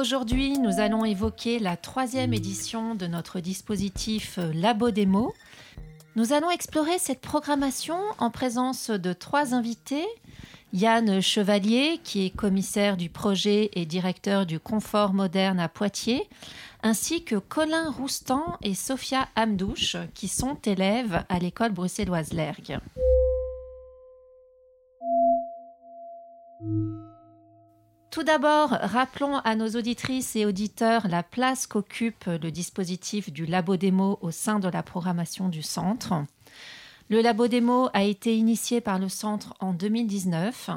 Aujourd'hui, nous allons évoquer la troisième édition de notre dispositif Labo Démo. Nous allons explorer cette programmation en présence de trois invités. Yann Chevalier, qui est commissaire du projet et directeur du confort moderne à Poitiers, ainsi que Colin Roustan et Sophia Amdouche, qui sont élèves à l'école bruxelloise Lergue. Tout d'abord, rappelons à nos auditrices et auditeurs la place qu'occupe le dispositif du Labo Démo au sein de la programmation du centre. Le Labo Démo a été initié par le centre en 2019.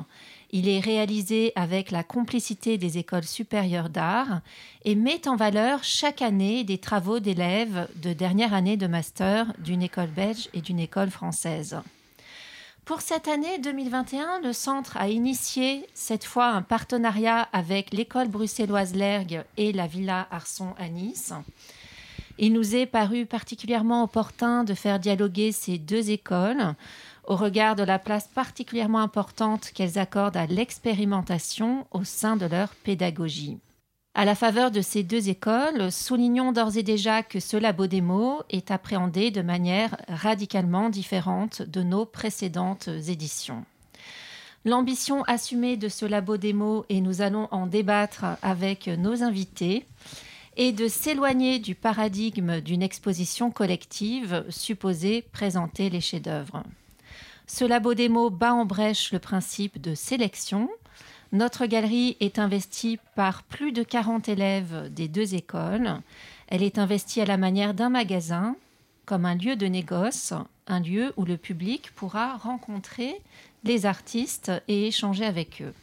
Il est réalisé avec la complicité des écoles supérieures d'art et met en valeur chaque année des travaux d'élèves de dernière année de master d'une école belge et d'une école française. Pour cette année 2021, le centre a initié cette fois un partenariat avec l'école bruxelloise Lergue et la Villa Arson à Nice. Il nous est paru particulièrement opportun de faire dialoguer ces deux écoles au regard de la place particulièrement importante qu'elles accordent à l'expérimentation au sein de leur pédagogie. À la faveur de ces deux écoles, soulignons d'ores et déjà que ce labo démo est appréhendé de manière radicalement différente de nos précédentes éditions. L'ambition assumée de ce labo démo, et nous allons en débattre avec nos invités, est de s'éloigner du paradigme d'une exposition collective supposée présenter les chefs-d'œuvre. Ce labo démo bat en brèche le principe de sélection notre galerie est investie par plus de 40 élèves des deux écoles. Elle est investie à la manière d'un magasin, comme un lieu de négoce, un lieu où le public pourra rencontrer les artistes et échanger avec eux.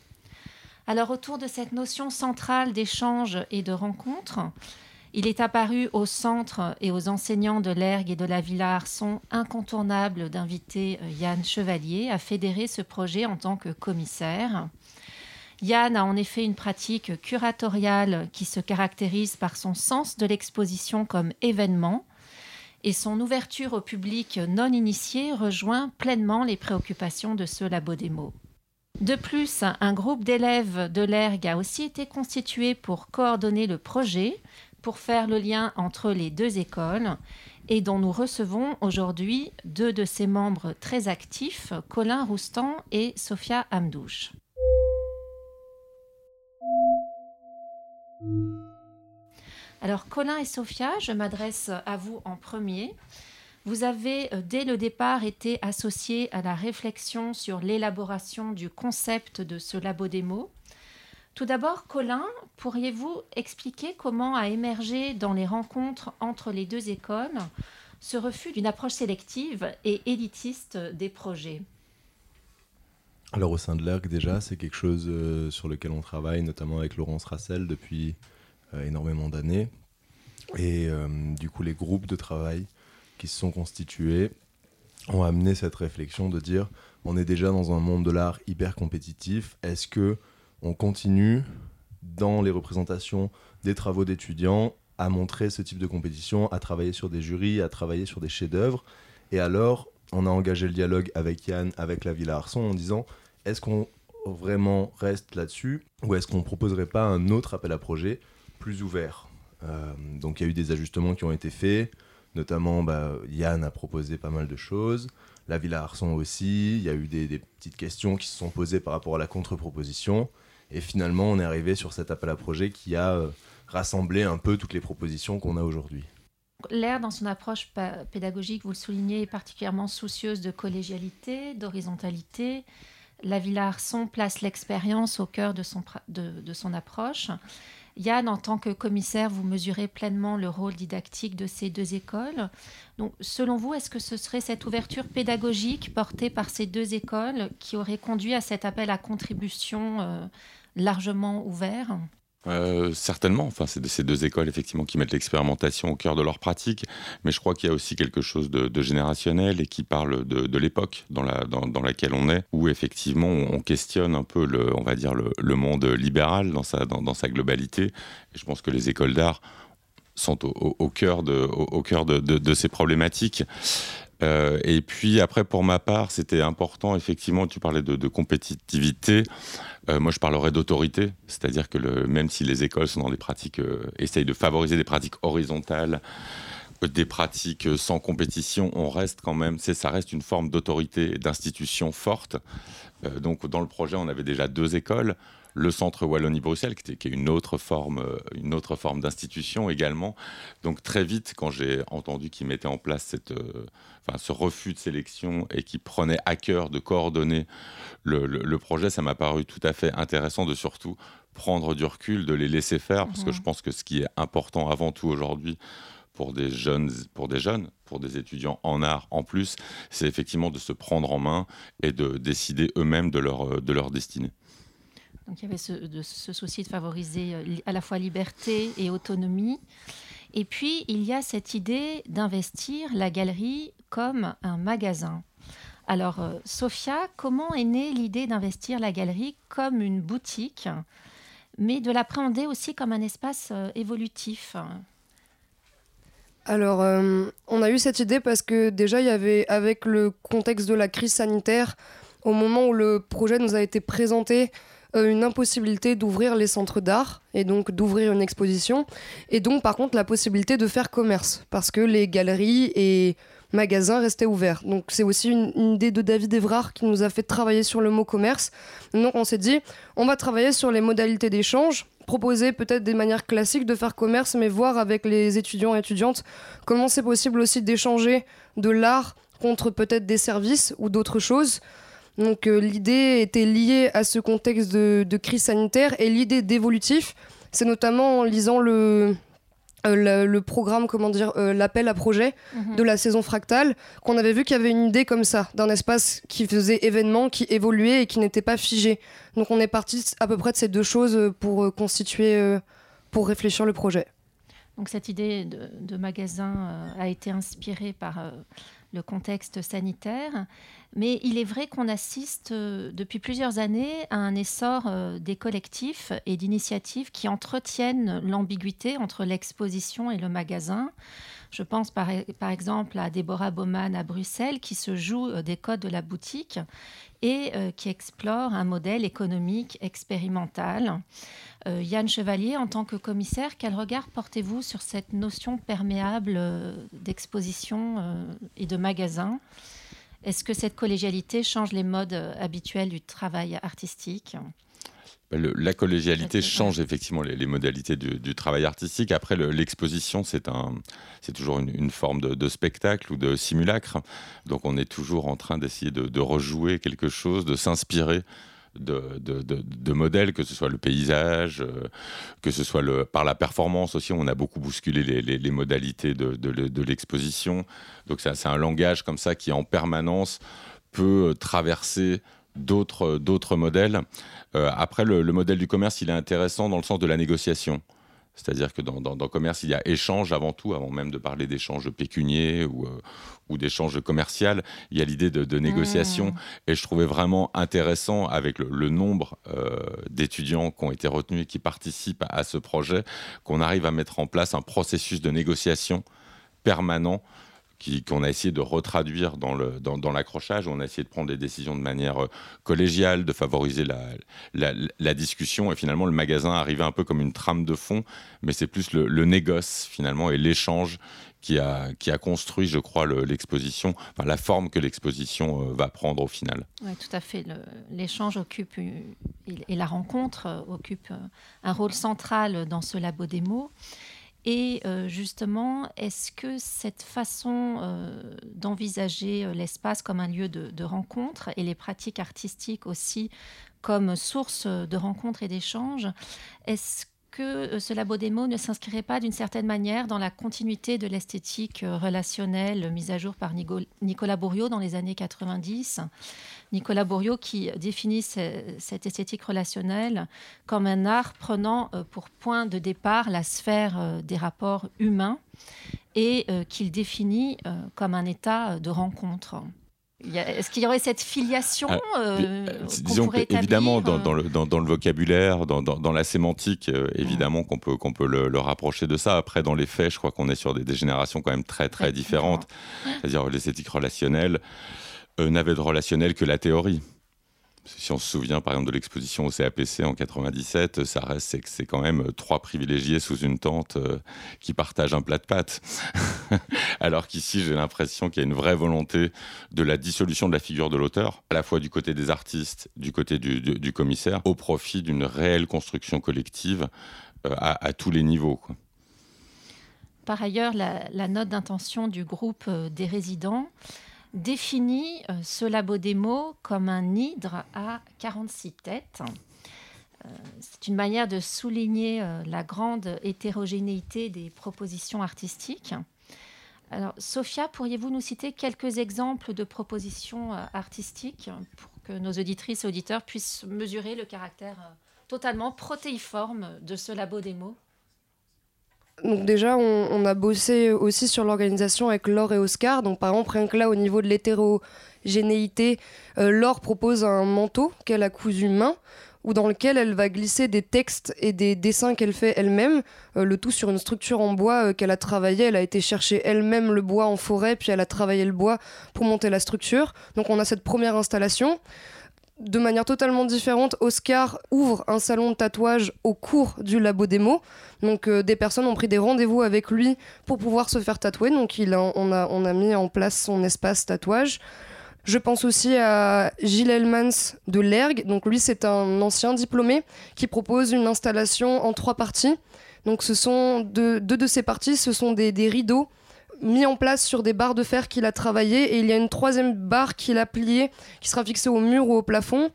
Alors autour de cette notion centrale d'échange et de rencontre, il est apparu au centre et aux enseignants de l'ERG et de la Villa Arson incontournable d'inviter Yann Chevalier à fédérer ce projet en tant que commissaire. Yann a en effet une pratique curatoriale qui se caractérise par son sens de l'exposition comme événement et son ouverture au public non initié rejoint pleinement les préoccupations de ce labo démo. De plus, un groupe d'élèves de l'ERG a aussi été constitué pour coordonner le projet, pour faire le lien entre les deux écoles et dont nous recevons aujourd'hui deux de ses membres très actifs, Colin Roustan et Sophia Amdouche. Alors Colin et Sophia, je m'adresse à vous en premier. Vous avez euh, dès le départ été associés à la réflexion sur l'élaboration du concept de ce labo démo. Tout d'abord, Colin, pourriez-vous expliquer comment a émergé dans les rencontres entre les deux écoles ce refus d'une approche sélective et élitiste des projets? Alors au sein de l'ERG déjà, c'est quelque chose euh, sur lequel on travaille, notamment avec Laurence Rassel depuis euh, énormément d'années. Et euh, du coup, les groupes de travail qui se sont constitués ont amené cette réflexion de dire on est déjà dans un monde de l'art hyper compétitif. Est-ce que on continue dans les représentations des travaux d'étudiants à montrer ce type de compétition, à travailler sur des jurys, à travailler sur des chefs-d'œuvre? Et alors, on a engagé le dialogue avec Yann, avec la Villa Arson, en disant est-ce qu'on vraiment reste là-dessus ou est-ce qu'on proposerait pas un autre appel à projet plus ouvert? Euh, Donc il y a eu des ajustements qui ont été faits, notamment bah, Yann a proposé pas mal de choses, la Villa Arson aussi, il y a eu des, petites questions qui se sont posées par rapport à la contre-proposition et finalement on est arrivé sur cet appel à projet qui a euh, rassemblé un peu toutes les propositions qu'on a aujourd'hui. L'air, dans son approche pédagogique, vous le soulignez, est particulièrement soucieuse de collégialité, d'horizontalité. La Villa Arson place l'expérience au cœur de son, approche. Yann, en tant que commissaire, vous mesurez pleinement le rôle didactique de ces deux écoles. Selon vous, est-ce que ce serait cette ouverture pédagogique portée par ces deux écoles qui aurait conduit à cet appel à contribution euh, largement ouvert? Euh, certainement, enfin, c'est ces deux écoles effectivement qui mettent l'expérimentation au cœur de leur pratique, mais je crois qu'il y a aussi quelque chose de, générationnel et qui parle de, l'époque dans, la, dans, laquelle on est, où effectivement on questionne un peu le, on va dire le, monde libéral dans sa, dans, sa globalité. Et je pense que les écoles d'art sont au, cœur, de, ces problématiques. et puis après, pour ma part, c'était important, effectivement, tu parlais de, compétitivité. moi, je parlerais d'autorité, c'est-à-dire que même si les écoles sont dans des pratiques, essayent de favoriser des pratiques horizontales, des pratiques sans compétition, on reste quand même, ça reste une forme d'autorité, d'institution forte. Euh, donc dans le projet, on avait déjà deux écoles le centre Wallonie-Bruxelles, qui, est une autre forme, euh, une autre forme d'institution également. Donc très vite, quand j'ai entendu qu'ils mettaient en place cette, euh, ce refus de sélection et qu'ils prenaient à cœur de coordonner le, projet, ça m'a paru tout à fait intéressant de surtout prendre du recul, de les laisser faire, parce que mhm. je pense que ce qui est important avant tout aujourd'hui, pour des jeunes, pour des jeunes, pour des étudiants en art en plus, c'est effectivement de se prendre en main et de décider eux-mêmes de leur, de leur destinée. Donc il y avait ce, souci de favoriser euh, à la fois liberté et autonomie. Et puis il y a cette idée d'investir la galerie comme un magasin. Alors euh, Sophia, comment est née l'idée d'investir la galerie comme une boutique, mais de l'appréhender aussi comme un espace euh, évolutif? Alors, euh, on a eu cette idée parce que déjà, il y avait, avec le contexte de la crise sanitaire, au moment où le projet nous a été présenté, une impossibilité d'ouvrir les centres d'art et donc d'ouvrir une exposition. Et donc, par contre, la possibilité de faire commerce parce que les galeries et magasins restaient ouverts. Donc, c'est aussi une, une, idée de David Evrard qui nous a fait travailler sur le mot commerce. Donc, on s'est dit, on va travailler sur les modalités d'échange proposer peut-être des manières classiques de faire commerce, mais voir avec les étudiants et étudiantes comment c'est possible aussi d'échanger de l'art contre peut-être des services ou d'autres choses. Donc euh, l'idée était liée à ce contexte de, de crise sanitaire et l'idée d'évolutif, c'est notamment en lisant le, euh, le, programme, comment dire, euh, l'appel à projet mhm. de la saison fractale, qu'on avait vu qu'il y avait une idée comme ça, d'un espace qui faisait événement, qui évoluait et qui n'était pas figé. Donc on est parti à peu près de ces deux choses pour constituer, pour réfléchir le projet. Donc cette idée de magasin a été inspirée par le contexte sanitaire. Mais il est vrai qu'on assiste euh, depuis plusieurs années à un essor euh, des collectifs et d'initiatives qui entretiennent l'ambiguïté entre l'exposition et le magasin. Je pense par, exemple à Déborah Baumann à Bruxelles qui se joue euh, des codes de la boutique et qui explore un modèle économique expérimental. Yann Chevalier, en tant que commissaire, quel regard portez-vous sur cette notion perméable d'exposition et de magasin? Est-ce que cette collégialité change les modes euh, habituels du travail artistique? La collégialité change effectivement les, modalités du, travail artistique. Après, l'exposition, c'est un, toujours une, forme de, spectacle ou de simulacre. Donc, on est toujours en train d'essayer de, rejouer quelque chose, de s'inspirer de, modèles, que ce soit le paysage, euh, que ce soit le, par la performance aussi. On a beaucoup bousculé les, modalités de, l'exposition. Donc c'est un langage comme ça qui en permanence peut traverser d'autres modèles. Euh, après, le, modèle du commerce, il est intéressant dans le sens de la négociation. C'est-à-dire que dans, le commerce, il y a échange avant tout, avant même de parler d'échange pécunier ou, euh, ou d'échange commercial. Il y a l'idée de, négociation. Mmh. Et je trouvais vraiment intéressant, avec le, nombre euh, d'étudiants qui ont été retenus et qui participent à, ce projet, qu'on arrive à mettre en place un processus de négociation permanent qu'on a essayé de retraduire dans, le, dans, l'accrochage. On a essayé de prendre des décisions de manière euh, collégiale, de favoriser la, discussion. Et finalement, le magasin arrivait un peu comme une trame de fond, mais c'est plus le, négoce finalement et l'échange qui a, construit, je crois, l'exposition, la forme que l'exposition euh, va prendre au final. Oui, tout à fait. L'échange occupe, et la rencontre euh, occupe un rôle central dans ce labo démo. Et euh, justement, est-ce que cette façon euh, d'envisager euh, l'espace comme un lieu de, rencontre et les pratiques artistiques aussi comme source de rencontre et d'échange, est-ce que ce labo démo ne s'inscrirait pas d'une certaine manière dans la continuité de l'esthétique relationnelle mise à jour par Nicolas Bourriot dans les années 90 Nicolas Bourriot qui définit cette esthétique relationnelle comme un art prenant euh, pour point de départ la sphère euh, des rapports humains et euh, qu'il définit comme un état de rencontre. Est-ce qu'il y aurait cette filiation ah, euh, Disons évidemment dans, dans, le, dans, le, vocabulaire, dans, la sémantique, évidemment qu'on peut, qu'on peut le, rapprocher de ça. Après, dans les faits, je crois qu'on est sur des, générations quand même très très différentes. C'est-à-dire l'esthétique relationnelle n'avait de relationnel que la théorie. Si on se souvient par exemple de l'exposition au CAPC en 97, ça reste c'est quand même trois privilégiés sous une tente euh, qui partagent un plat de pâtes. Alors qu'ici, j'ai l'impression qu'il y a une vraie volonté de la dissolution de la figure de l'auteur, à la fois du côté des artistes, du côté du, commissaire, au profit d'une réelle construction collective euh, à, tous les niveaux. Par ailleurs, la note d'intention du groupe euh, des résidents définit euh, ce labo démo comme un hydre à 46 têtes. Euh, c'est une manière de souligner euh, la grande hétérogénéité des propositions artistiques. Sophia, pourriez-vous nous citer quelques exemples de propositions artistiques pour que nos auditrices et auditeurs puissent mesurer le caractère totalement protéiforme de ce labo démo donc déjà, on, a bossé aussi sur l'organisation avec Laure et Oscar. Donc par exemple, rien que là, au niveau de l'hétérogénéité, euh, Laure propose un manteau qu'elle a cousu main, ou dans lequel elle va glisser des textes et des dessins qu'elle fait elle-même, euh, le tout sur une structure en bois euh, qu'elle a travaillé. Elle a été chercher elle-même le bois en forêt, puis elle a travaillé le bois pour monter la structure. Donc on a cette première installation de manière totalement différente, Oscar ouvre un salon de tatouage au cours du labo démo. Donc euh, des personnes ont pris des rendez-vous avec lui pour pouvoir se faire tatouer. Donc il on, a, on a mis en place son espace tatouage. Je pense aussi à Gilles Elmans de l'ERG. Donc lui c'est un ancien diplômé qui propose une installation en trois parties. Donc ce sont deux, de ces parties, ce sont des rideaux mis en place sur des barres de fer qu'il a travaillé et il y a une troisième barre qu'il a pliée qui sera fixée au mur ou au plafond.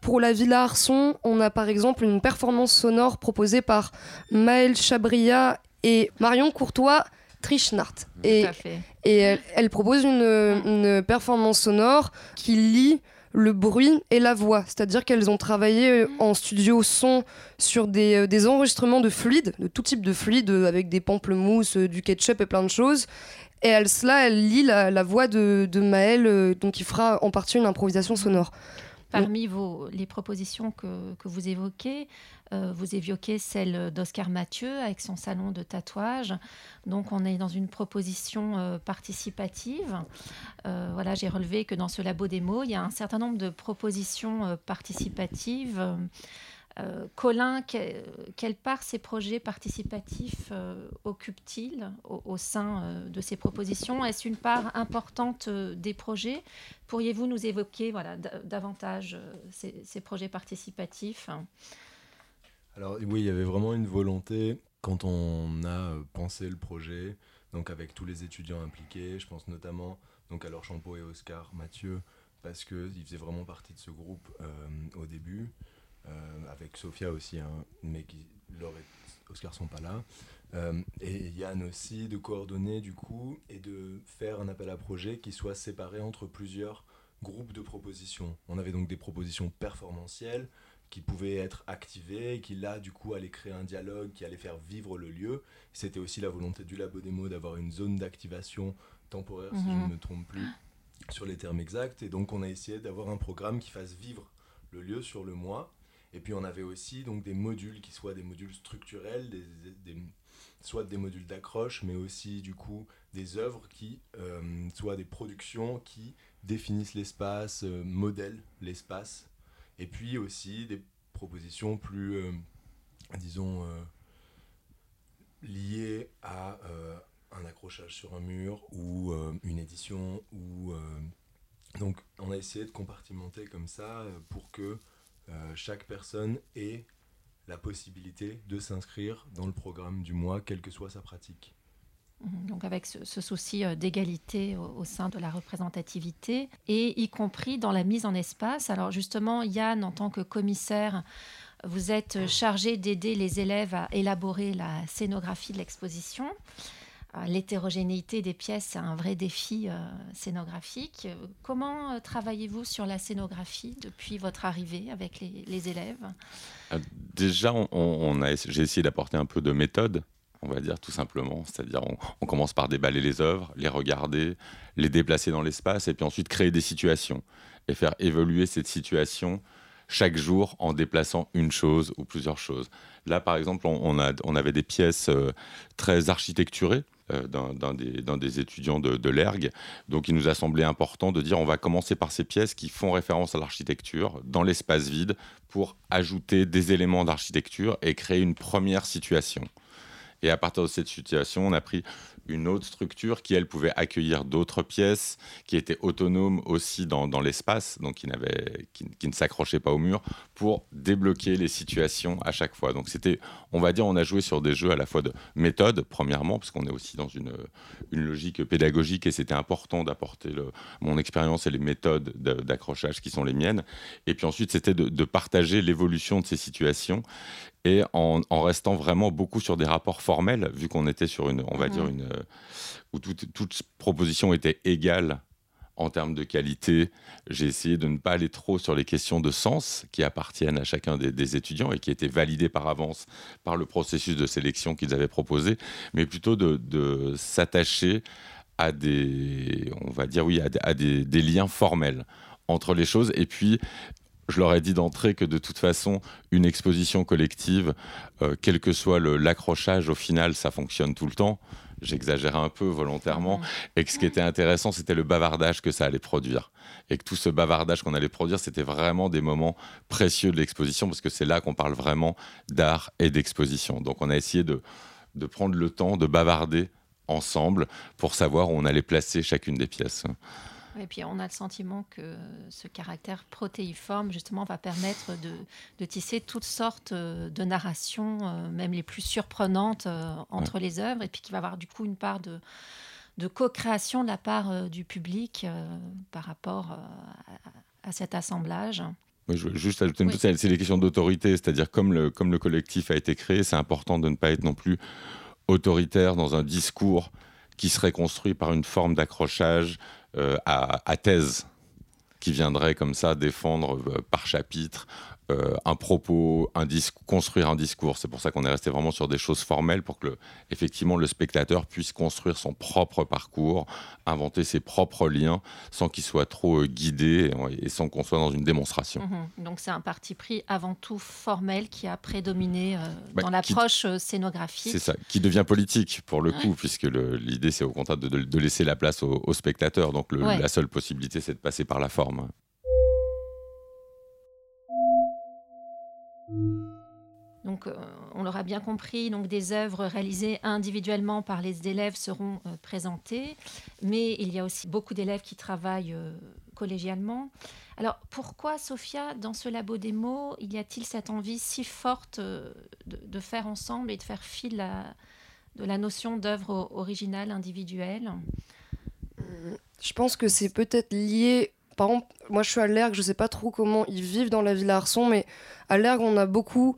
Pour la Villa Arson, on a par exemple une performance sonore proposée par Maël Chabria et Marion Courtois Trichnart. Et, et elle, elle, propose une, une performance sonore qui lit le bruit et la voix. C'est-à-dire qu'elles ont travaillé euh, en studio son sur des, euh, enregistrements de fluides, de tout type de fluides, euh, avec des pamplemousses, du ketchup et plein de choses. Et elle, cela, elle lit la, voix de, de Maëlle, donc il fera en partie une improvisation sonore. Parmi les propositions que, vous évoquez, euh, vous évoquez celle d'Oscar Mathieu avec son salon de tatouage. Donc on est dans une proposition euh, participative. Euh, voilà, j'ai relevé que dans ce labo démo, il y a un certain nombre de propositions participatives euh, Colin, quelle part ces projets participatifs euh, occupent-ils au, sein euh, de ces propositions? Est-ce une part importante des projets? Pourriez-vous nous évoquer voilà, davantage ces, projets participatifs? Alors oui, il y avait vraiment une volonté quand on a pensé le projet, donc avec tous les étudiants impliqués, je pense notamment donc à Laure Champeau et Oscar Mathieu, parce qu'ils faisaient vraiment partie de ce groupe au début. Euh, avec Sophia aussi, hein, mais qui, Laure et Oscar sont pas là. Euh, et Yann aussi, de coordonner du coup et de faire un appel à projet qui soit séparé entre plusieurs groupes de propositions. On avait donc des propositions performantielles qui pouvaient être activées, qui là du coup allaient créer un dialogue, qui allait faire vivre le lieu. C'était aussi la volonté du Labo Démo d'avoir une zone d'activation temporaire, si je ne mhm. me trompe plus, sur les termes exacts. Et donc on a essayé d'avoir un programme qui fasse vivre le lieu sur le mois et puis on avait aussi donc des modules qui soient des modules structurels, soit des modules d'accroche, mais aussi du coup des œuvres qui euh, soient des productions qui définissent l'espace, euh, modèlent l'espace, et puis aussi des propositions plus, euh, disons, liées à un accrochage sur un mur ou une édition ou donc on a essayé de compartimenter comme ça pour que euh, chaque personne ait la possibilité de s'inscrire dans le programme du mois, quelle que soit sa pratique. Mhm. Donc avec ce, souci euh, d'égalité au, sein de la représentativité et y compris dans la mise en espace. Alors justement, Yann, en tant que commissaire, vous êtes chargé d'aider les élèves à élaborer la scénographie de l'exposition. Euh, l'hétérogénéité des pièces, c'est un vrai défi euh, scénographique. Comment euh, travaillez-vous sur la scénographie depuis votre arrivée avec les, élèves? Déjà, on, j'ai essayé d'apporter un peu de méthode on va dire tout simplement. C'est-à-dire on, commence par déballer les œuvres, les regarder, les déplacer dans l'espace et puis ensuite créer des situations et faire évoluer cette situation chaque jour en déplaçant une chose ou plusieurs choses. Là, par exemple, on, avait des pièces très architecturées euh, d'un des, étudiants de, de l'ERG. Donc il nous a semblé important de dire on va commencer par ces pièces qui font référence à l'architecture dans l'espace vide pour ajouter des éléments d'architecture et créer une première situation. Et à partir de cette situation, on a pris une autre structure qui, elle, pouvait accueillir d'autres pièces, qui étaient autonomes aussi dans, l'espace, donc qui, ne s'accrochaient pas au mur, pour débloquer les situations à chaque fois. Donc c'était, on va dire, on a joué sur des jeux à la fois de méthode, premièrement, parce qu'on est aussi dans une, une logique pédagogique et c'était important d'apporter mon expérience et les méthodes d'accrochage qui sont les miennes. Et puis ensuite, c'était de partager l'évolution de ces situations et en, restant vraiment beaucoup sur des rapports formels, vu qu'on était sur une, on va dire, mhm. une, euh, où toute, toute, proposition était égale en termes de qualité. J'ai essayé de ne pas aller trop sur les questions de sens qui appartiennent à chacun des, étudiants et qui étaient validées par avance par le processus de sélection qu'ils avaient proposé, mais plutôt de, s'attacher à des, on va dire oui, à, des, des, liens formels entre les choses et puis je leur ai dit d'entrée que de toute façon, une exposition collective, euh, quel que soit l'accrochage, au final, ça fonctionne tout le temps. J'exagérais un peu volontairement. Et que ce qui était intéressant, c'était le bavardage que ça allait produire. Et que tout ce bavardage qu'on allait produire, c'était vraiment des moments précieux de l'exposition, parce que c'est là qu'on parle vraiment d'art et d'exposition. Donc on a essayé de, de prendre le temps de bavarder ensemble pour savoir où on allait placer chacune des pièces. Et puis on a le sentiment que ce caractère protéiforme, justement, va permettre de, tisser toutes sortes euh, de narrations, euh, même les plus surprenantes, euh, entre les œuvres, et puis qui va avoir du coup une part de, de co-création de la part du public par rapport à, cet assemblage. je veux juste ajouter une chose, c'est les questions d'autorité, c'est-à-dire comme le, comme le collectif a été créé, c'est important de ne pas être non plus autoritaire dans un discours qui serait construit par une forme d'accrochage euh, à, thèse qui viendrait comme ça défendre euh, par chapitre euh, un propos, un construire un discours. C'est pour ça qu'on est resté vraiment sur des choses formelles pour que le, effectivement le spectateur puisse construire son propre parcours, inventer ses propres liens sans qu'il soit trop euh, guidé et, sans qu'on soit dans une démonstration. Mhm. Donc c'est un parti pris avant tout formel qui a prédominé euh, bah, dans l'approche scénographique. C'est ça, qui devient politique pour le coup, puisque l'idée c'est au contraire de, laisser la place au, spectateur. Donc la seule possibilité c'est de passer par la forme. On l'aura bien compris, donc des œuvres réalisées individuellement par les élèves seront euh, présentées, mais il y a aussi beaucoup d'élèves qui travaillent euh, collégialement. Alors, pourquoi, Sophia, dans ce labo démo, il y a-t-il cette envie si forte de, faire ensemble et de faire fi de la, notion d'œuvre originale, individuelle? Je pense que c'est peut-être lié par exemple, moi je suis à l'ERG, je ne sais pas trop comment ils vivent dans la ville Arson, mais à l'ERG, on a beaucoup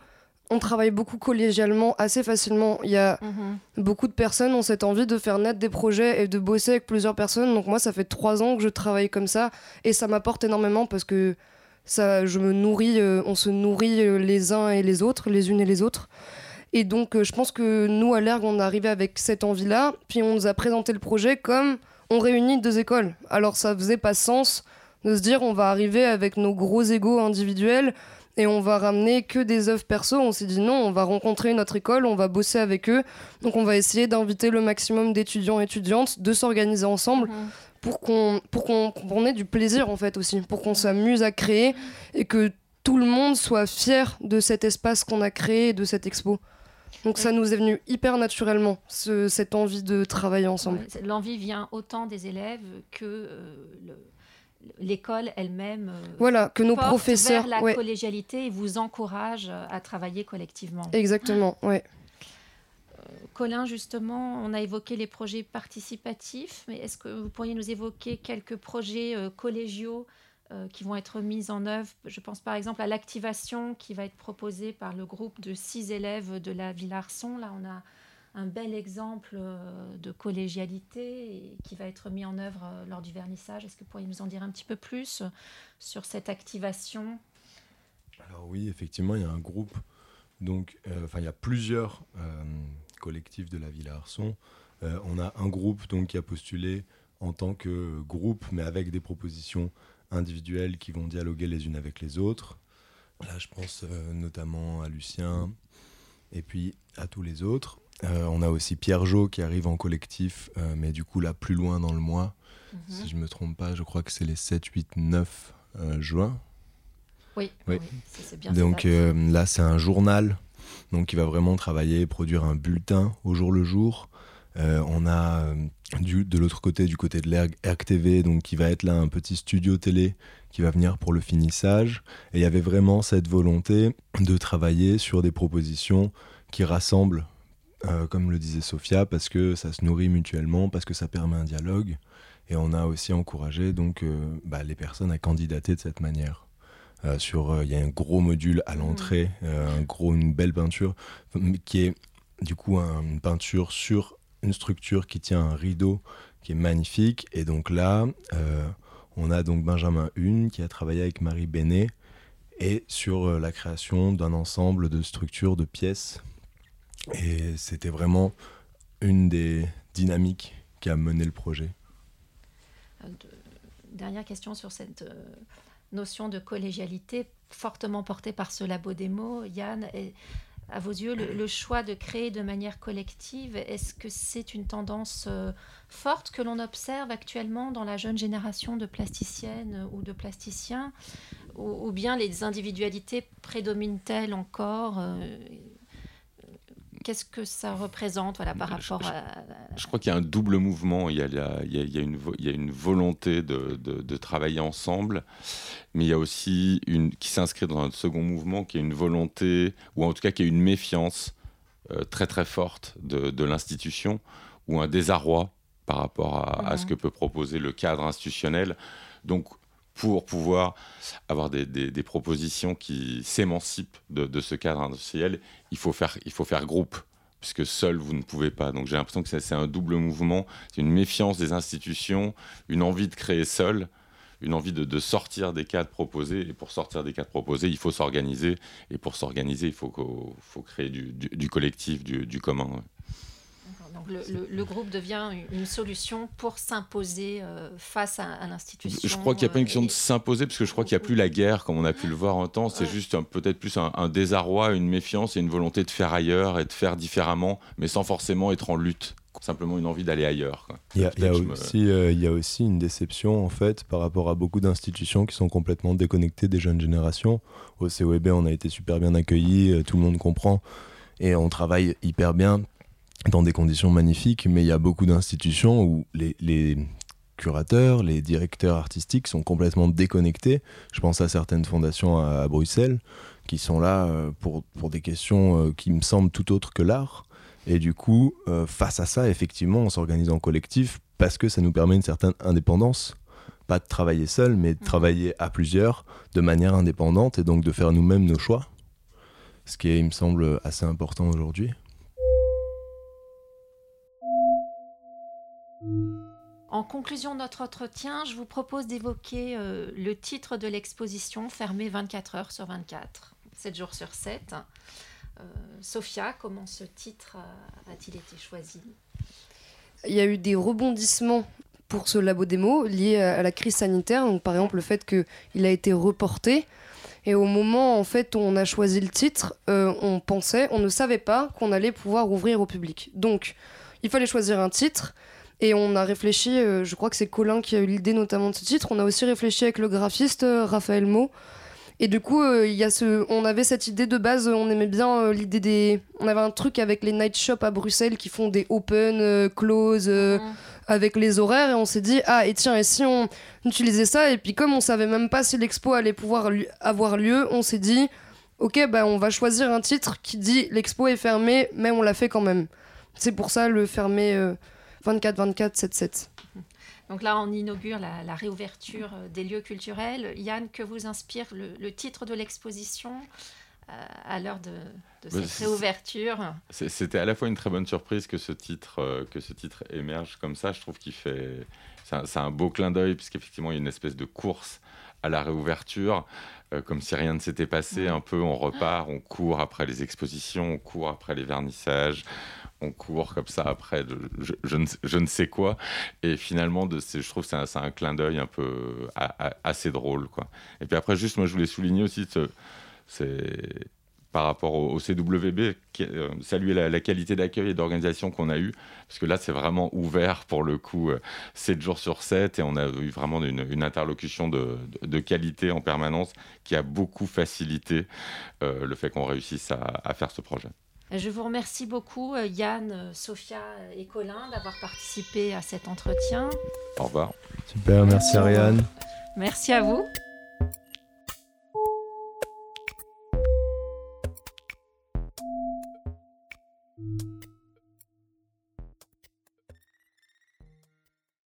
on travaille beaucoup collégialement, assez facilement. Il y a mhm. beaucoup de personnes ont cette envie de faire naître des projets et de bosser avec plusieurs personnes. Donc moi, ça fait trois ans que je travaille comme ça et ça m'apporte énormément parce que ça, je me nourris, euh, on se nourrit euh, les uns et les autres, les unes et les autres. Et donc, euh, je pense que nous, à l'ERG, on est arrivé avec cette envie-là. Puis on nous a présenté le projet comme on réunit deux écoles. Alors ça faisait pas sens de se dire on va arriver avec nos gros égaux individuels et on va ramener que des œuvres perso. On s'est dit non, on va rencontrer notre école, on va bosser avec eux. Donc on va essayer d'inviter le maximum d'étudiants et étudiantes, de s'organiser ensemble. Mhm. Pour qu'on pour qu'on ait du plaisir en fait aussi, pour qu'on s'amuse à créer et que tout le monde soit fier de cet espace qu'on a créé, de cette expo. Donc ça nous est venu hyper naturellement, cette envie de travailler ensemble. L'envie vient autant des élèves que euh, le, l'école elle-même euh, voilà que nos professeurs vers la collégialité et vous encourage euh, à travailler collectivement. Exactement ouais. Euh, Colin, justement, on a évoqué les projets participatifs, mais est-ce que vous pourriez nous évoquer quelques projets collégiaux qui vont être mis en œuvre? Je pense par exemple à l'activation qui va être proposée par le groupe de six élèves de la Villa Arson. Là, on a un bel exemple euh, de collégialité qui va être mis en œuvre euh, lors du vernissage. Est-ce que vous pourriez nous en dire un petit peu plus euh, sur cette activation? Alors oui, effectivement, il y a un groupe, donc, enfin il y a plusieurs collectif de la Villa Arson. on a un groupe donc, qui a postulé en tant que groupe, mais avec des propositions individuelles qui vont dialoguer les unes avec les autres. Là, je pense notamment à Lucien et puis à tous les autres. On a aussi Pierre Jo qui arrive en collectif, mais du coup là plus loin dans le mois. Mhm. Si je ne me trompe pas, je crois que c'est les 7, 8, 9 juin. Oui, oui. c'est bien. Donc euh, là, c'est un journal donc qui va vraiment travailler, produire un bulletin au jour le jour. Euh, on a euh, du, de l'autre côté, du côté de l'ERG, TV, donc qui va être là un petit studio télé qui va venir pour le finissage. Et il y avait vraiment cette volonté de travailler sur des propositions qui rassemblent, comme le disait Sophia, parce que ça se nourrit mutuellement, parce que ça permet un dialogue. Et on a aussi encouragé donc bah, les personnes à candidater de cette manière. Euh, sur, euh, il y a un gros module à l'entrée, mm. euh, un gros, une belle peinture qui est du coup une peinture sur une structure qui tient un rideau qui est magnifique. Et donc là, on a donc Benjamin Hune qui a travaillé avec Marie Bénet et sur la création d'un ensemble de structures, de pièces. Et c'était vraiment une des dynamiques qui a mené le projet. Dernière question sur cette notion de collégialité fortement portée par ce labo démo. Yann, à vos yeux, le, choix de créer de manière collective, est-ce que c'est une tendance euh, forte que l'on observe actuellement dans la jeune génération de plasticiennes ou de plasticiens? Ou, bien les individualités prédominent-elles encore euh, qu'est-ce que ça représente voilà, par rapport je, à... Je crois qu'il y a un double mouvement. Il y a, il y a, une, il y a une, volonté de, de, travailler ensemble, mais il y a aussi une qui s'inscrit dans un second mouvement qui est une volonté, ou en tout cas qui est une méfiance euh, très très forte de, de l'institution, ou un désarroi par rapport à, à, ce que peut proposer le cadre institutionnel. Donc pour pouvoir avoir des, des, propositions qui s'émancipent de, de, ce cadre industriel, il faut faire, il faut faire groupe, puisque seul, vous ne pouvez pas. Donc j'ai l'impression que c'est un double mouvement, c'est une méfiance des institutions, une envie de créer seul, une envie de, de, sortir des cadres proposés. Et pour sortir des cadres proposés, il faut s'organiser. Et pour s'organiser, il faut, faut créer du, du, collectif, du, du commun le, groupe devient une solution pour s'imposer euh, face à, l'institution. Je crois qu'il n'y a pas une question de euh, s'imposer, parce que je crois qu'il n'y a plus la guerre, comme on a pu le voir en temps. C'est juste peut-être plus un, désarroi, une méfiance et une volonté de faire ailleurs et de faire différemment, mais sans forcément être en lutte simplement une envie d'aller ailleurs. Il y, a, aussi, euh, il y a aussi une déception en fait par rapport à beaucoup d'institutions qui sont complètement déconnectées des jeunes générations. Au COEB, on a été super bien accueillis, tout le monde comprend et on travaille hyper bien dans des conditions magnifiques, mais il y a beaucoup d'institutions où les, curateurs, les directeurs artistiques sont complètement déconnectés. Je pense à certaines fondations à, Bruxelles qui sont là euh, pour, pour des questions euh, qui me semblent tout autres que l'art. Et du coup, euh, face à ça, effectivement, on s'organise en collectif parce que ça nous permet une certaine indépendance. Pas de travailler seul, mais de mmh. travailler à plusieurs de manière indépendante et donc de faire nous-mêmes nos choix. Ce qui est, il me semble, assez important aujourd'hui. En conclusion de notre entretien, je vous propose d'évoquer euh, le titre de l'exposition fermée 24 heures sur 24, 7 jours sur 7. Euh, Sophia, comment ce titre a-t-il été choisi? Il y a eu des rebondissements pour ce labo démo liés à la crise sanitaire. Donc, par exemple, le fait qu'il a été reporté. Et au moment en fait où on a choisi le titre, euh, on pensait, on ne savait pas qu'on allait pouvoir ouvrir au public. Donc, il fallait choisir un titre. Et on a réfléchi, euh, je crois que c'est Colin qui a eu l'idée notamment de ce titre, on a aussi réfléchi avec le graphiste euh, Raphaël Mo. Et du coup, euh, y a ce, on avait cette idée de base, on aimait bien l'idée des... On avait un truc avec les night shops à Bruxelles qui font des open, close, mhm. avec les horaires. Et on s'est dit, ah, et tiens, et si on utilisait ça? Et puis comme on savait même pas si l'expo allait pouvoir avoir lieu, on s'est dit, ok, bah on va choisir un titre qui dit l'expo est fermée, mais on l'a fait quand même. C'est pour ça le fermé... 24-24, 7-7. Donc là, on inaugure la, réouverture euh, des lieux culturels. Yann, que vous inspire le, titre de l'exposition euh, à l'heure de, cette réouverture? C'était à la fois une très bonne surprise que ce titre, euh, que ce titre émerge comme ça. Je trouve qu'il fait... C'est un, beau clin d'œil, puisqu'effectivement, il y a une espèce de course à la réouverture, comme si rien ne s'était passé. Un peu, on repart, on court après les expositions, on court après les vernissages, on court comme ça après je, ne, sais quoi. Et finalement, de, je trouve que c'est un, clin d'œil un peu assez drôle. Quoi. Et puis après, juste, moi, je voulais souligner aussi, c'est par rapport au, CWB, euh, saluer la, qualité d'accueil et d'organisation qu'on a eu, parce que là c'est vraiment ouvert pour le coup, 7 euh, jours sur 7, et on a eu vraiment une, interlocution de, qualité en permanence qui a beaucoup facilité euh, le fait qu'on réussisse à, faire ce projet. Je vous remercie beaucoup Yann, Sophia et Colin d'avoir participé à cet entretien. Au revoir. Super, merci Ariane. Merci à vous.